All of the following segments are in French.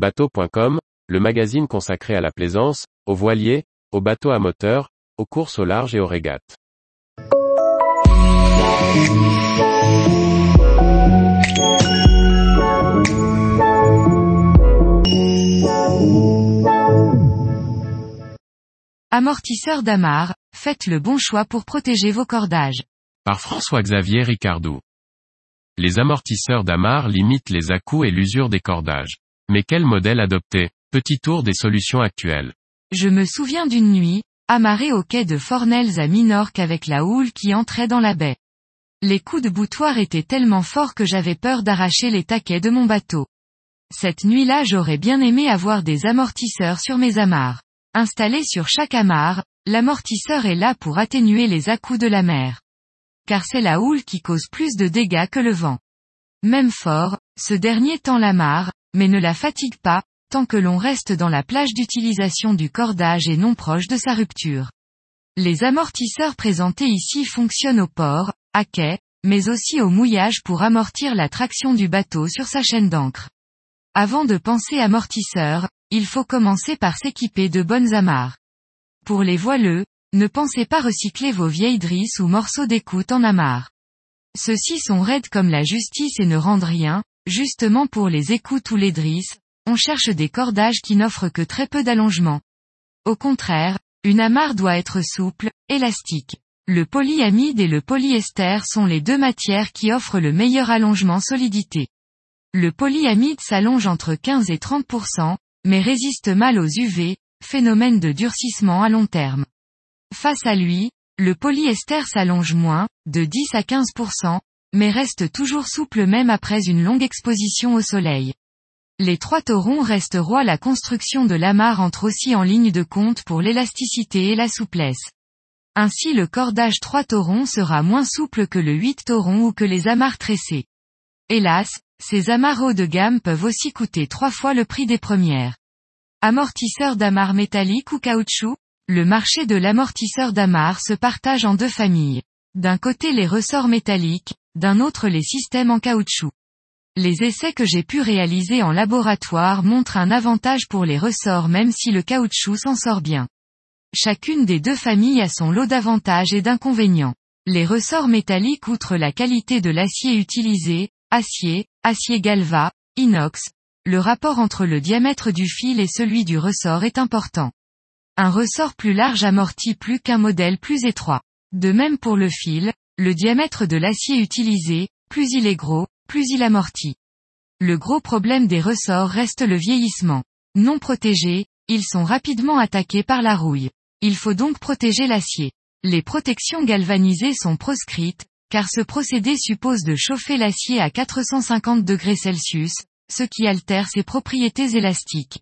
Bateau.com, le magazine consacré à la plaisance, aux voiliers, aux bateaux à moteur, aux courses au large et aux régates. Amortisseur d'amarre, faites le bon choix pour protéger vos cordages. Par François-Xavier Ricardou. Les amortisseurs d'amarre limitent les à-coups et l'usure des cordages. Mais quel modèle adopter? Petit tour des solutions actuelles. Je me souviens d'une nuit, amarré au quai de Fornells à Minorque avec la houle qui entrait dans la baie. Les coups de boutoir étaient tellement forts que j'avais peur d'arracher les taquets de mon bateau. Cette nuit-là j'aurais bien aimé avoir des amortisseurs sur mes amarres. Installé sur chaque amarre, l'amortisseur est là pour atténuer les à-coups de la mer. Car c'est la houle qui cause plus de dégâts que le vent. Même fort, ce dernier tend l'amarre, mais ne la fatigue pas, tant que l'on reste dans la plage d'utilisation du cordage et non proche de sa rupture. Les amortisseurs présentés ici fonctionnent au port, à quai, mais aussi au mouillage pour amortir la traction du bateau sur sa chaîne d'ancre. Avant de penser amortisseur, il faut commencer par s'équiper de bonnes amarres. Pour les voileux, ne pensez pas recycler vos vieilles drisses ou morceaux d'écoute en amarres. Ceux-ci sont raides comme la justice et ne rendent rien, justement pour les écoutes ou les drisses, on cherche des cordages qui n'offrent que très peu d'allongement. Au contraire, une amarre doit être souple, élastique. Le polyamide et le polyester sont les deux matières qui offrent le meilleur allongement solidité. Le polyamide s'allonge entre 15 et 30%, mais résiste mal aux UV, phénomène de durcissement à long terme. Face à lui, le polyester s'allonge moins, de 10 à 15%, mais reste toujours souple même après une longue exposition au soleil. Les trois taurons restent rois la construction de l'amarre entre aussi en ligne de compte pour l'élasticité et la souplesse. Ainsi le cordage 3 taurons sera moins souple que le 8 taurons ou que les amarres tressées. Hélas, ces amarres de gamme peuvent aussi coûter trois fois le prix des premières. Amortisseur d'amarre métallique ou caoutchouc Le marché de l'amortisseur d'amarre se partage en deux familles. D'un côté les ressorts métalliques, d'un autre les systèmes en caoutchouc. Les essais que j'ai pu réaliser en laboratoire montrent un avantage pour les ressorts même si le caoutchouc s'en sort bien. Chacune des deux familles a son lot d'avantages et d'inconvénients. Les ressorts métalliques outre la qualité de l'acier utilisé, acier, acier galva, inox, le rapport entre le diamètre du fil et celui du ressort est important. Un ressort plus large amortit plus qu'un modèle plus étroit. De même pour le fil, le diamètre de l'acier utilisé, plus il est gros, plus il amortit. Le gros problème des ressorts reste le vieillissement. Non protégés, ils sont rapidement attaqués par la rouille. Il faut donc protéger l'acier. Les protections galvanisées sont proscrites, car ce procédé suppose de chauffer l'acier à 450 degrés Celsius, ce qui altère ses propriétés élastiques.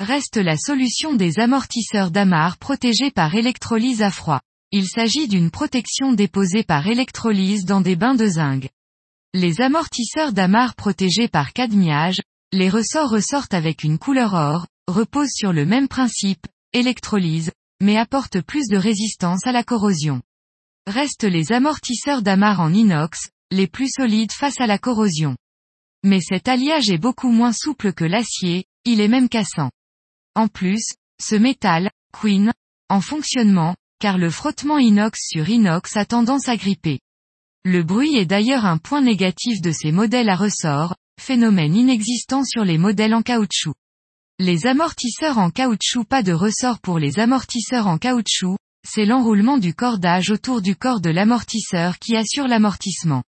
Reste la solution des amortisseurs d'amarre protégés par électrolyse à froid. Il s'agit d'une protection déposée par électrolyse dans des bains de zinc. Les amortisseurs d'amarre protégés par cadmiage, les ressorts ressortent avec une couleur or, reposent sur le même principe, électrolyse, mais apportent plus de résistance à la corrosion. Restent les amortisseurs d'amarre en inox, les plus solides face à la corrosion. Mais cet alliage est beaucoup moins souple que l'acier, il est même cassant. En plus, ce métal, queen, en fonctionnement, car le frottement inox sur inox a tendance à gripper. Le bruit est d'ailleurs un point négatif de ces modèles à ressort, phénomène inexistant sur les modèles en caoutchouc. Les amortisseurs en caoutchouc pas de ressort pour les amortisseurs en caoutchouc, c'est l'enroulement du cordage autour du corps de l'amortisseur qui assure l'amortissement.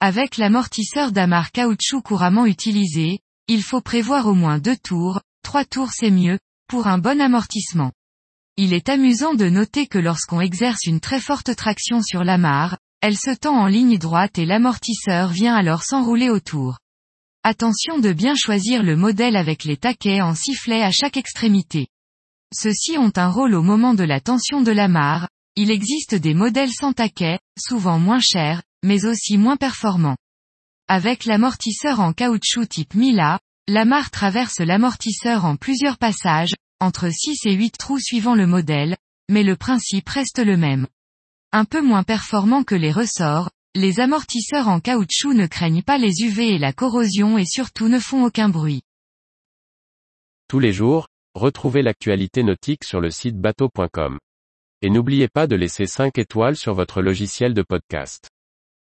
Avec l'amortisseur d'amarre caoutchouc couramment utilisé, il faut prévoir au moins deux tours, trois tours c'est mieux, pour un bon amortissement. Il est amusant de noter que lorsqu'on exerce une très forte traction sur l'amarre, elle se tend en ligne droite et l'amortisseur vient alors s'enrouler autour. Attention de bien choisir le modèle avec les taquets en sifflet à chaque extrémité. Ceux-ci ont un rôle au moment de la tension de l'amarre, il existe des modèles sans taquet, souvent moins chers, mais aussi moins performants. Avec l'amortisseur en caoutchouc type Mila, l'amarre traverse l'amortisseur en plusieurs passages, entre 6 et 8 trous suivant le modèle, mais le principe reste le même. Un peu moins performant que les ressorts, les amortisseurs en caoutchouc ne craignent pas les UV et la corrosion et surtout ne font aucun bruit. Tous les jours, retrouvez l'actualité nautique sur le site bateau.com. Et n'oubliez pas de laisser 5 étoiles sur votre logiciel de podcast.